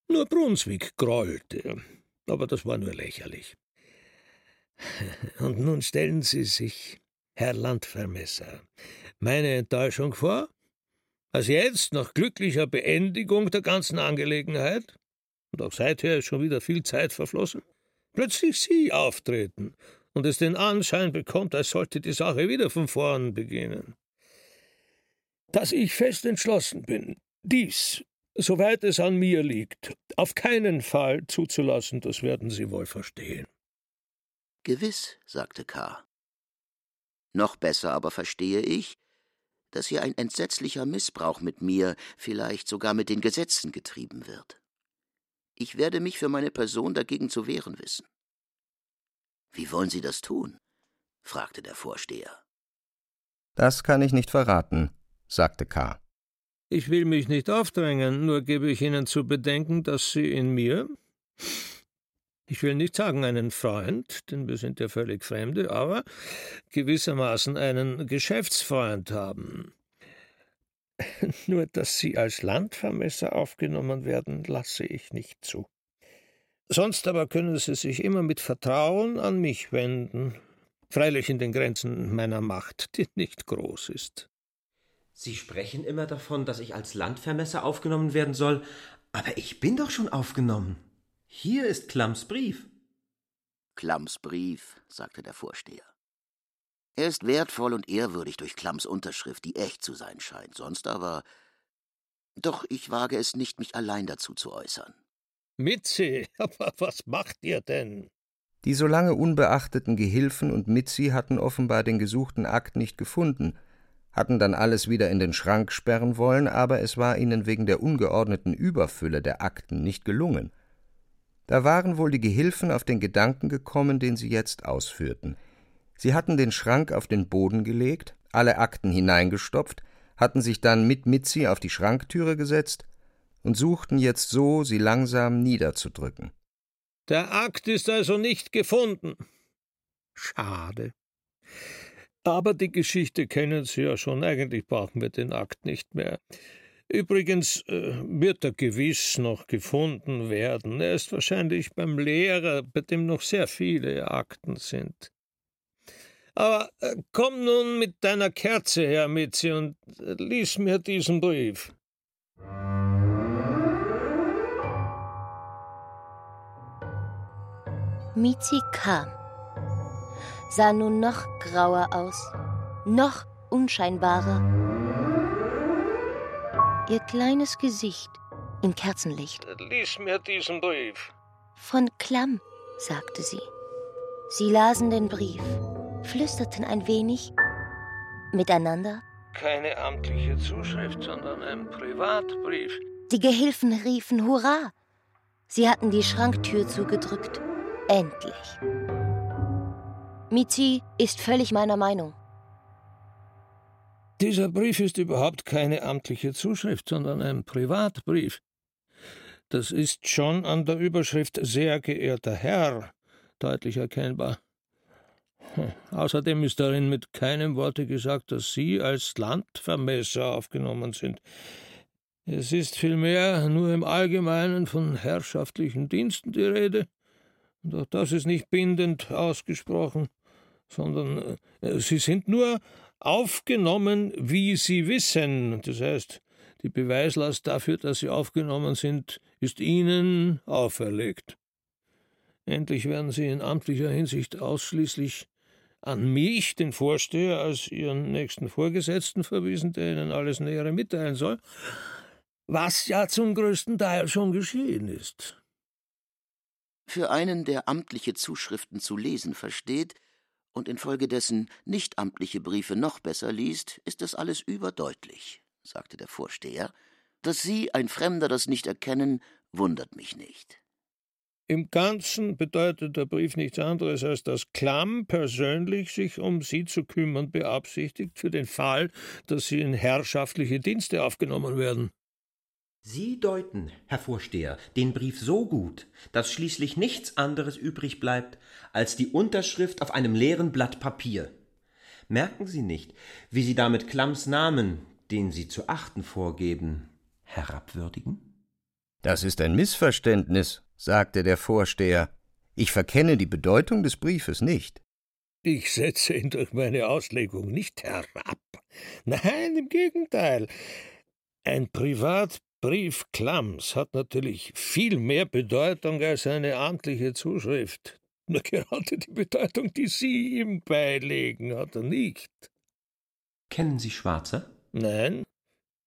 Nur Brunswick grollte, aber das war nur lächerlich. Und nun stellen Sie sich, Herr Landvermesser, meine Enttäuschung vor, als jetzt, nach glücklicher Beendigung der ganzen Angelegenheit, und auch seither ist schon wieder viel Zeit verflossen, plötzlich Sie auftreten und es den Anschein bekommt, als sollte die Sache wieder von vorn beginnen dass ich fest entschlossen bin, dies, soweit es an mir liegt, auf keinen Fall zuzulassen, das werden Sie wohl verstehen. Gewiss, sagte K. Noch besser aber verstehe ich, dass hier ein entsetzlicher Missbrauch mit mir, vielleicht sogar mit den Gesetzen getrieben wird. Ich werde mich für meine Person dagegen zu wehren wissen. Wie wollen Sie das tun? fragte der Vorsteher. Das kann ich nicht verraten, sagte K. Ich will mich nicht aufdrängen, nur gebe ich Ihnen zu bedenken, dass Sie in mir, ich will nicht sagen einen Freund, denn wir sind ja völlig Fremde, aber gewissermaßen einen Geschäftsfreund haben. Nur dass Sie als Landvermesser aufgenommen werden, lasse ich nicht zu. Sonst aber können Sie sich immer mit Vertrauen an mich wenden, freilich in den Grenzen meiner Macht, die nicht groß ist. Sie sprechen immer davon, dass ich als Landvermesser aufgenommen werden soll, aber ich bin doch schon aufgenommen. Hier ist Klamms Brief. Klamms Brief, sagte der Vorsteher. Er ist wertvoll und ehrwürdig durch Klamms Unterschrift, die echt zu sein scheint, sonst aber. Doch ich wage es nicht, mich allein dazu zu äußern. Mitzi, aber was macht ihr denn? Die so lange unbeachteten Gehilfen und Mitzi hatten offenbar den gesuchten Akt nicht gefunden, hatten dann alles wieder in den Schrank sperren wollen, aber es war ihnen wegen der ungeordneten Überfülle der Akten nicht gelungen. Da waren wohl die Gehilfen auf den Gedanken gekommen, den sie jetzt ausführten. Sie hatten den Schrank auf den Boden gelegt, alle Akten hineingestopft, hatten sich dann mit Mitzi auf die Schranktüre gesetzt und suchten jetzt so, sie langsam niederzudrücken. Der Akt ist also nicht gefunden. Schade. Aber die Geschichte kennen Sie ja schon. Eigentlich brauchen wir den Akt nicht mehr. Übrigens äh, wird er gewiss noch gefunden werden. Er ist wahrscheinlich beim Lehrer, bei dem noch sehr viele Akten sind. Aber äh, komm nun mit deiner Kerze her, Mitzi, und äh, lies mir diesen Brief. Mizi kam, sah nun noch grauer aus, noch unscheinbarer. Ihr kleines Gesicht im Kerzenlicht. Lies mir diesen Brief. Von Klamm, sagte sie. Sie lasen den Brief, flüsterten ein wenig miteinander. Keine amtliche Zuschrift, sondern ein Privatbrief. Die Gehilfen riefen Hurra. Sie hatten die Schranktür zugedrückt. Endlich. Mizi ist völlig meiner Meinung. Dieser Brief ist überhaupt keine amtliche Zuschrift, sondern ein Privatbrief. Das ist schon an der Überschrift Sehr geehrter Herr deutlich erkennbar. Hm, außerdem ist darin mit keinem Worte gesagt, dass Sie als Landvermesser aufgenommen sind. Es ist vielmehr nur im Allgemeinen von herrschaftlichen Diensten die Rede, auch das ist nicht bindend ausgesprochen, sondern äh, sie sind nur aufgenommen, wie sie wissen. Das heißt, die Beweislast dafür, dass sie aufgenommen sind, ist ihnen auferlegt. Endlich werden sie in amtlicher Hinsicht ausschließlich an mich, den Vorsteher, als ihren nächsten Vorgesetzten verwiesen, der ihnen alles Nähere mitteilen soll, was ja zum größten Teil schon geschehen ist. Für einen, der amtliche Zuschriften zu lesen versteht und infolgedessen nicht amtliche Briefe noch besser liest, ist das alles überdeutlich, sagte der Vorsteher. Dass Sie, ein Fremder, das nicht erkennen, wundert mich nicht. Im Ganzen bedeutet der Brief nichts anderes, als dass Klamm persönlich sich um Sie zu kümmern beabsichtigt, für den Fall, dass Sie in herrschaftliche Dienste aufgenommen werden. Sie deuten, Herr Vorsteher, den Brief so gut, dass schließlich nichts anderes übrig bleibt als die Unterschrift auf einem leeren Blatt Papier. Merken Sie nicht, wie Sie damit Klamms Namen, den Sie zu achten vorgeben, herabwürdigen? Das ist ein Missverständnis, sagte der Vorsteher. Ich verkenne die Bedeutung des Briefes nicht. Ich setze ihn durch meine Auslegung nicht herab. Nein, im Gegenteil. Ein Privat Brief Klamms hat natürlich viel mehr Bedeutung als eine amtliche Zuschrift. Nur gerade die Bedeutung, die Sie ihm beilegen, hat er nicht. Kennen Sie Schwarzer? Nein.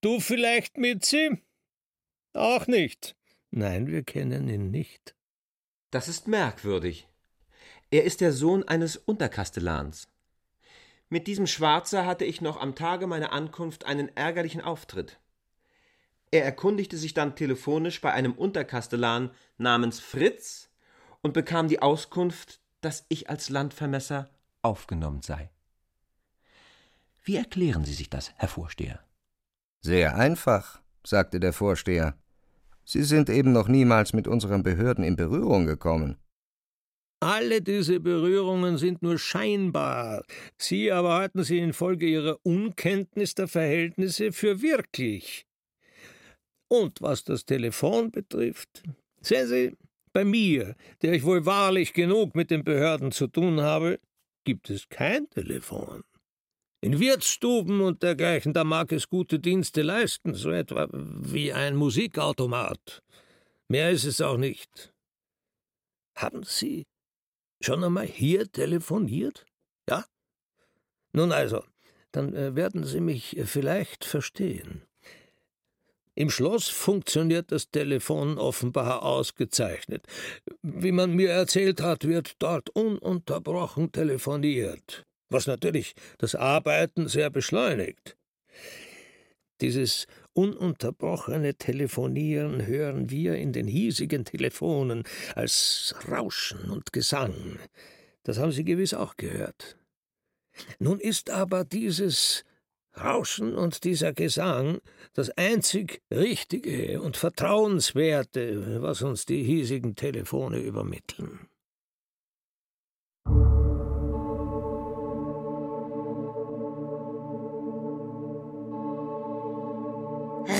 Du vielleicht, Mitzi? Auch nicht. Nein, wir kennen ihn nicht. Das ist merkwürdig. Er ist der Sohn eines Unterkastellans. Mit diesem Schwarzer hatte ich noch am Tage meiner Ankunft einen ärgerlichen Auftritt. Er erkundigte sich dann telefonisch bei einem Unterkastellan namens Fritz und bekam die Auskunft, dass ich als Landvermesser aufgenommen sei. Wie erklären Sie sich das, Herr Vorsteher? Sehr einfach, sagte der Vorsteher. Sie sind eben noch niemals mit unseren Behörden in Berührung gekommen. Alle diese Berührungen sind nur scheinbar. Sie aber halten sie infolge Ihrer Unkenntnis der Verhältnisse für wirklich. Und was das Telefon betrifft, sehen Sie, bei mir, der ich wohl wahrlich genug mit den Behörden zu tun habe, gibt es kein Telefon. In Wirtsstuben und dergleichen, da mag es gute Dienste leisten, so etwa wie ein Musikautomat. Mehr ist es auch nicht. Haben Sie schon einmal hier telefoniert? Ja? Nun also, dann äh, werden Sie mich vielleicht verstehen. Im Schloss funktioniert das Telefon offenbar ausgezeichnet. Wie man mir erzählt hat, wird dort ununterbrochen telefoniert, was natürlich das Arbeiten sehr beschleunigt. Dieses ununterbrochene Telefonieren hören wir in den hiesigen Telefonen als Rauschen und Gesang. Das haben Sie gewiss auch gehört. Nun ist aber dieses Rauschen und dieser Gesang das einzig Richtige und Vertrauenswerte, was uns die hiesigen Telefone übermitteln.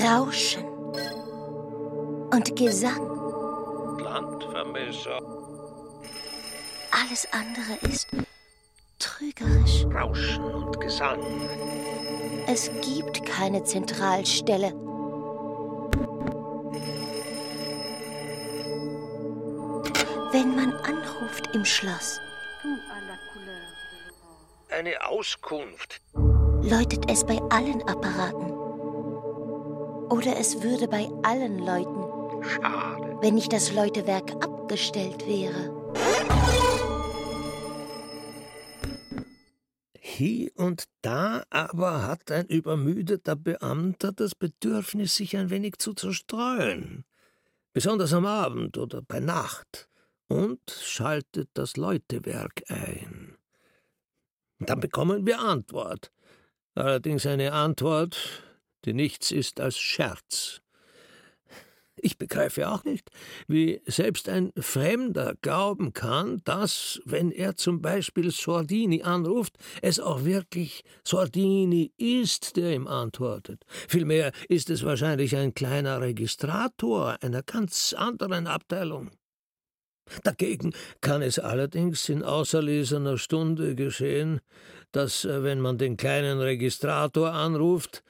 Rauschen und Gesang. Landvermesser. Alles andere ist trügerisch. Rauschen und Gesang. Es gibt keine Zentralstelle. Wenn man anruft im Schloss, Eine Auskunft. läutet es bei allen Apparaten. Oder es würde bei allen läuten, Schade. wenn nicht das Läutewerk abgestellt wäre. Hier und da aber hat ein übermüdeter Beamter das Bedürfnis, sich ein wenig zu zerstreuen, besonders am Abend oder bei Nacht, und schaltet das Läutewerk ein. Dann bekommen wir Antwort, allerdings eine Antwort, die nichts ist als Scherz. Ich begreife auch nicht, wie selbst ein Fremder glauben kann, dass, wenn er zum Beispiel Sordini anruft, es auch wirklich Sordini ist, der ihm antwortet. Vielmehr ist es wahrscheinlich ein kleiner Registrator einer ganz anderen Abteilung. Dagegen kann es allerdings in auserlesener Stunde geschehen, dass, äh, wenn man den kleinen Registrator anruft,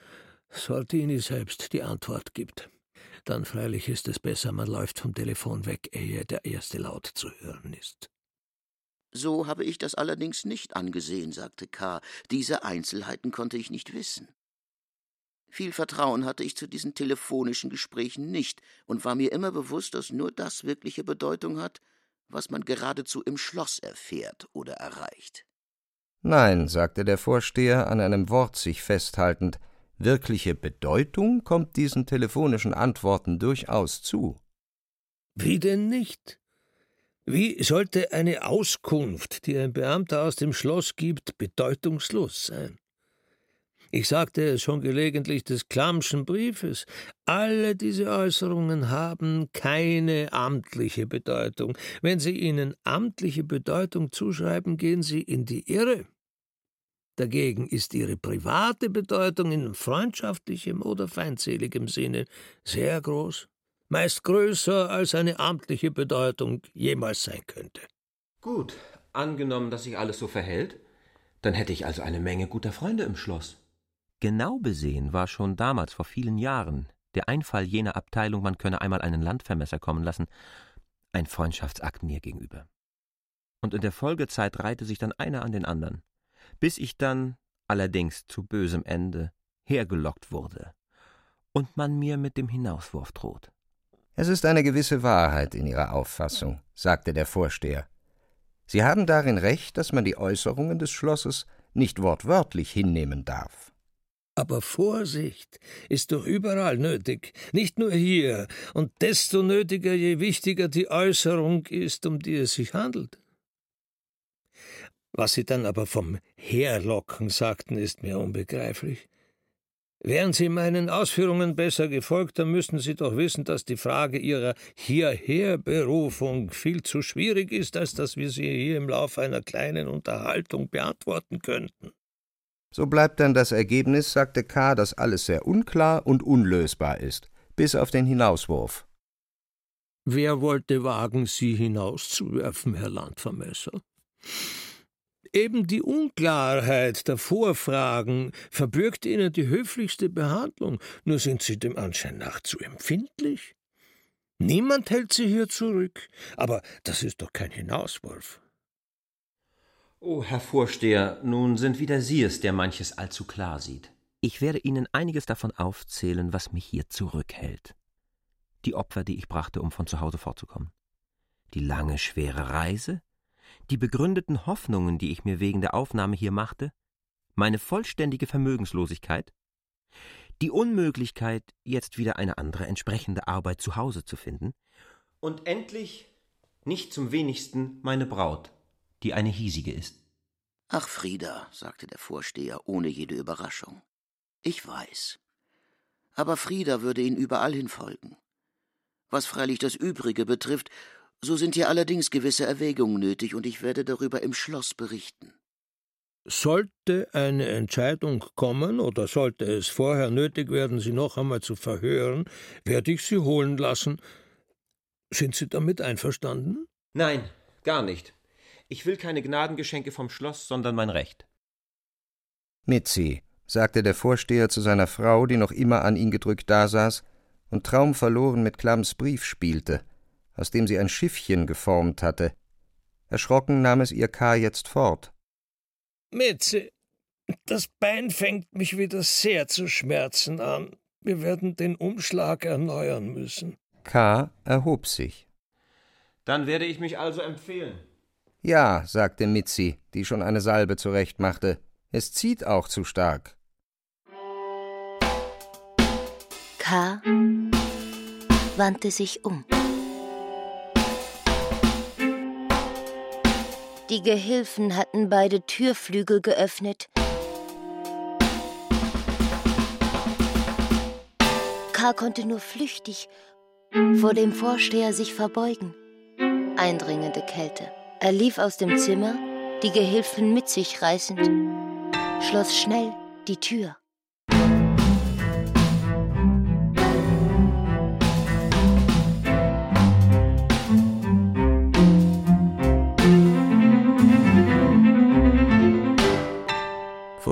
Sordini selbst die Antwort gibt. Dann freilich ist es besser, man läuft vom Telefon weg, ehe der erste Laut zu hören ist. So habe ich das allerdings nicht angesehen, sagte K. Diese Einzelheiten konnte ich nicht wissen. Viel Vertrauen hatte ich zu diesen telefonischen Gesprächen nicht und war mir immer bewusst, dass nur das wirkliche Bedeutung hat, was man geradezu im Schloss erfährt oder erreicht. Nein, sagte der Vorsteher an einem Wort sich festhaltend, wirkliche Bedeutung kommt diesen telefonischen Antworten durchaus zu. Wie denn nicht? Wie sollte eine Auskunft, die ein Beamter aus dem Schloss gibt, bedeutungslos sein? Ich sagte es schon gelegentlich des Klammschen Briefes. Alle diese Äußerungen haben keine amtliche Bedeutung. Wenn Sie ihnen amtliche Bedeutung zuschreiben, gehen Sie in die Irre. Dagegen ist ihre private Bedeutung in freundschaftlichem oder feindseligem Sinne sehr groß, meist größer als eine amtliche Bedeutung jemals sein könnte. Gut, angenommen, dass sich alles so verhält, dann hätte ich also eine Menge guter Freunde im Schloss. Genau besehen war schon damals vor vielen Jahren der Einfall jener Abteilung, man könne einmal einen Landvermesser kommen lassen, ein Freundschaftsakt mir gegenüber. Und in der Folgezeit reihte sich dann einer an den anderen, bis ich dann, allerdings zu bösem Ende, hergelockt wurde und man mir mit dem Hinauswurf droht. Es ist eine gewisse Wahrheit in Ihrer Auffassung, sagte der Vorsteher. Sie haben darin recht, dass man die Äußerungen des Schlosses nicht wortwörtlich hinnehmen darf. Aber Vorsicht ist doch überall nötig, nicht nur hier, und desto nötiger, je wichtiger die Äußerung ist, um die es sich handelt. Was Sie dann aber vom Herlocken sagten, ist mir unbegreiflich. Wären Sie meinen Ausführungen besser gefolgt, dann müssten Sie doch wissen, dass die Frage Ihrer Hierherberufung viel zu schwierig ist, als dass wir sie hier im Laufe einer kleinen Unterhaltung beantworten könnten. So bleibt dann das Ergebnis, sagte K., dass alles sehr unklar und unlösbar ist, bis auf den Hinauswurf. Wer wollte wagen, Sie hinauszuwerfen, Herr Landvermesser? Eben die Unklarheit der Vorfragen verbürgt Ihnen die höflichste Behandlung, nur sind Sie dem Anschein nach zu empfindlich. Niemand hält Sie hier zurück, aber das ist doch kein Hinauswurf. Oh, Herr Vorsteher, nun sind wieder Sie es, der manches allzu klar sieht. Ich werde Ihnen einiges davon aufzählen, was mich hier zurückhält. Die Opfer, die ich brachte, um von zu Hause fortzukommen. Die lange, schwere Reise, die begründeten Hoffnungen, die ich mir wegen der Aufnahme hier machte, meine vollständige Vermögenslosigkeit, die Unmöglichkeit, jetzt wieder eine andere entsprechende Arbeit zu Hause zu finden, und endlich, nicht zum wenigsten, meine Braut, die eine hiesige ist. Ach, Frieda, sagte der Vorsteher ohne jede Überraschung. Ich weiß. Aber Frieda würde ihn überall hin folgen. Was freilich das Übrige betrifft, so sind hier allerdings gewisse Erwägungen nötig, und ich werde darüber im Schloss berichten. Sollte eine Entscheidung kommen oder sollte es vorher nötig werden, Sie noch einmal zu verhören, werde ich Sie holen lassen. Sind Sie damit einverstanden? Nein, gar nicht. Ich will keine Gnadengeschenke vom Schloss, sondern mein Recht. Mitzi, sagte der Vorsteher zu seiner Frau, die noch immer an ihn gedrückt dasaß und traumverloren mit Klams Brief spielte, aus dem sie ein Schiffchen geformt hatte. Erschrocken nahm es ihr K. jetzt fort. Mitzi, das Bein fängt mich wieder sehr zu schmerzen an. Wir werden den Umschlag erneuern müssen. K. erhob sich. Dann werde ich mich also empfehlen. Ja, sagte Mitzi, die schon eine Salbe zurechtmachte. Es zieht auch zu stark. K. wandte sich um. Die Gehilfen hatten beide Türflügel geöffnet. K. konnte nur flüchtig vor dem Vorsteher sich verbeugen. Eindringende Kälte. Er lief aus dem Zimmer, die Gehilfen mit sich reißend, schloss schnell die Tür.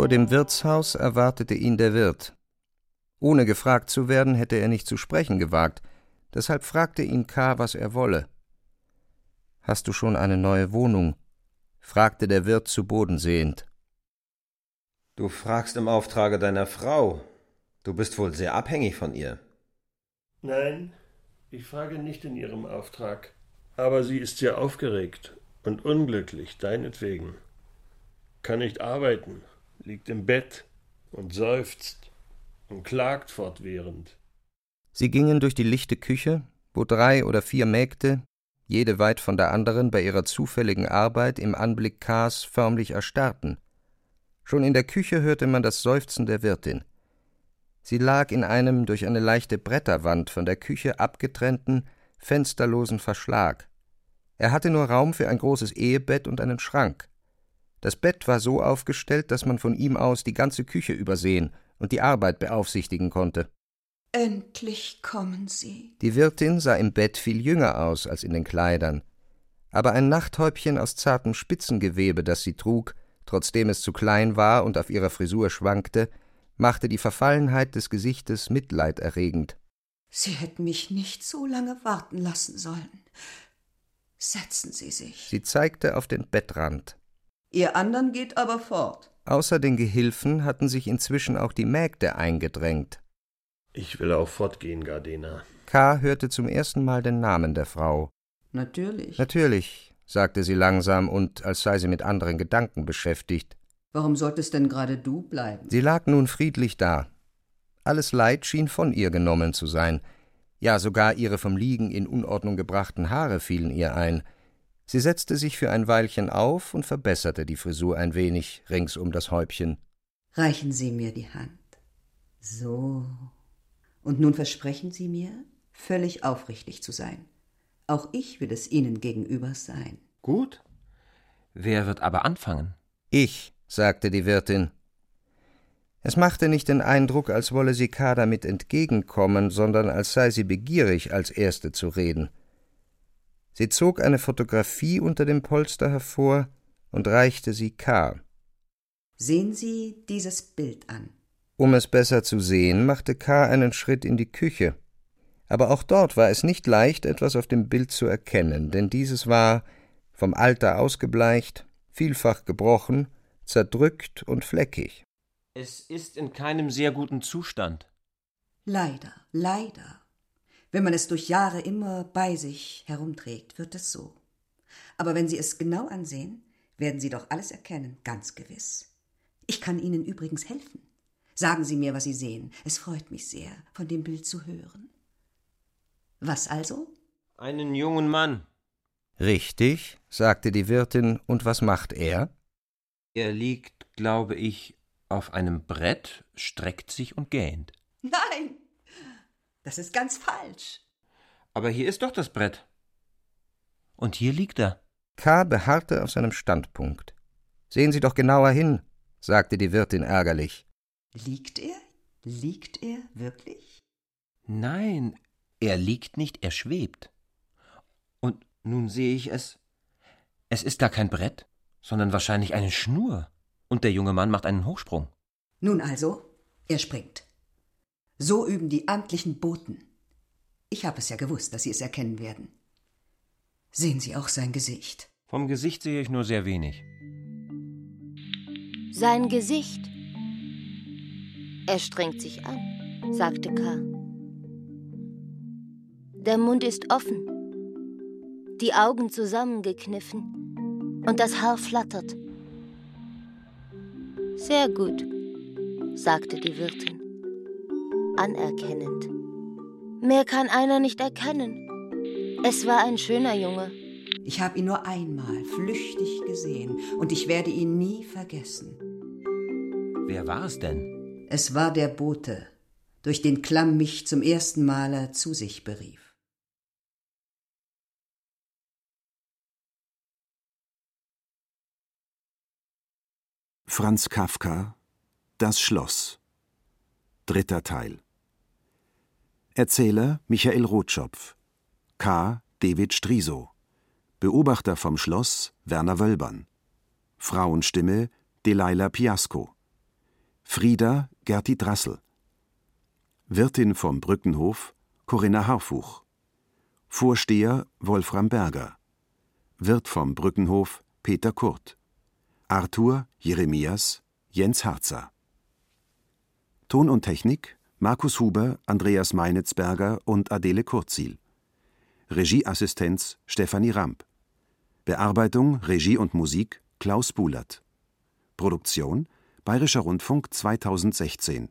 Dem Wirtshaus erwartete ihn der Wirt. Ohne gefragt zu werden, hätte er nicht zu sprechen gewagt, deshalb fragte ihn K., was er wolle. Hast du schon eine neue Wohnung? fragte der Wirt zu Boden sehend. Du fragst im Auftrage deiner Frau. Du bist wohl sehr abhängig von ihr. Nein, ich frage nicht in ihrem Auftrag. Aber sie ist sehr aufgeregt und unglücklich, deinetwegen. Kann nicht arbeiten, liegt im Bett und seufzt und klagt fortwährend. Sie gingen durch die lichte Küche, wo drei oder vier Mägde, jede weit von der anderen, bei ihrer zufälligen Arbeit im Anblick Kars förmlich erstarrten. Schon in der Küche hörte man das Seufzen der Wirtin. Sie lag in einem durch eine leichte Bretterwand von der Küche abgetrennten, fensterlosen Verschlag. Er hatte nur Raum für ein großes Ehebett und einen Schrank. Das Bett war so aufgestellt, dass man von ihm aus die ganze Küche übersehen und die Arbeit beaufsichtigen konnte. Endlich kommen Sie. Die Wirtin sah im Bett viel jünger aus als in den Kleidern, aber ein Nachthäubchen aus zartem Spitzengewebe, das sie trug, trotzdem es zu klein war und auf ihrer Frisur schwankte, machte die Verfallenheit des Gesichtes mitleiderregend. Sie hätten mich nicht so lange warten lassen sollen. Setzen Sie sich. Sie zeigte auf den Bettrand. Ihr andern geht aber fort. Außer den Gehilfen hatten sich inzwischen auch die Mägde eingedrängt. Ich will auch fortgehen, Gardena. K. hörte zum ersten Mal den Namen der Frau. Natürlich. Natürlich, sagte sie langsam und als sei sie mit anderen Gedanken beschäftigt. Warum solltest denn gerade du bleiben? Sie lag nun friedlich da. Alles Leid schien von ihr genommen zu sein. Ja, sogar ihre vom Liegen in Unordnung gebrachten Haare fielen ihr ein. Sie setzte sich für ein Weilchen auf und verbesserte die Frisur ein wenig rings um das Häubchen. Reichen Sie mir die Hand. So. Und nun versprechen Sie mir, völlig aufrichtig zu sein. Auch ich will es Ihnen gegenüber sein. Gut. Wer wird aber anfangen? Ich, sagte die Wirtin. Es machte nicht den Eindruck, als wolle sie K. damit entgegenkommen, sondern als sei sie begierig, als Erste zu reden. Sie zog eine Fotografie unter dem Polster hervor und reichte sie K. Sehen Sie dieses Bild an. Um es besser zu sehen, machte K. einen Schritt in die Küche. Aber auch dort war es nicht leicht, etwas auf dem Bild zu erkennen, denn dieses war, vom Alter ausgebleicht, vielfach gebrochen, zerdrückt und fleckig. Es ist in keinem sehr guten Zustand. Leider, leider. Wenn man es durch Jahre immer bei sich herumträgt, wird es so. Aber wenn Sie es genau ansehen, werden Sie doch alles erkennen, ganz gewiss. Ich kann Ihnen übrigens helfen. Sagen Sie mir, was Sie sehen. Es freut mich sehr, von dem Bild zu hören. Was also? Einen jungen Mann. Richtig, sagte die Wirtin, und was macht er? Er liegt, glaube ich, auf einem Brett, streckt sich und gähnt. Nein, das ist ganz falsch. Aber hier ist doch das Brett. Und hier liegt er. K. beharrte auf seinem Standpunkt. Sehen Sie doch genauer hin, sagte die Wirtin ärgerlich. Liegt er? Liegt er wirklich? Nein, er liegt nicht, er schwebt. Und nun sehe ich es. Es ist gar kein Brett, sondern wahrscheinlich eine Schnur. Und der junge Mann macht einen Hochsprung. Nun also, er springt. So üben die amtlichen Boten. Ich habe es ja gewusst, dass Sie es erkennen werden. Sehen Sie auch sein Gesicht. Vom Gesicht sehe ich nur sehr wenig. Sein Gesicht. Er strengt sich an, sagte K. Der Mund ist offen, die Augen zusammengekniffen und das Haar flattert. Sehr gut, sagte die Wirtin, anerkennend. Mehr kann einer nicht erkennen. Es war ein schöner Junge. Ich habe ihn nur einmal flüchtig gesehen und ich werde ihn nie vergessen. Wer war es denn? Es war der Bote, durch den Klamm mich zum ersten Male zu sich berief. Franz Kafka Das Schloss Dritter Teil Erzähler Michael Rotschopf. K. David Striso. Beobachter vom Schloss Werner Wölbern. Frauenstimme Delilah Piasco. Frieda Gerti Drassel. Wirtin vom Brückenhof Corinna Harfuch. Vorsteher Wolfram Berger. Wirt vom Brückenhof Peter Kurt. Arthur Jeremias Jens Harzer. Ton und Technik Markus Huber, Andreas Meinitzberger und Adele Kurzil. Regieassistenz Stefanie Ramp. Bearbeitung, Regie und Musik Klaus Bulert Produktion Bayerischer Rundfunk 2016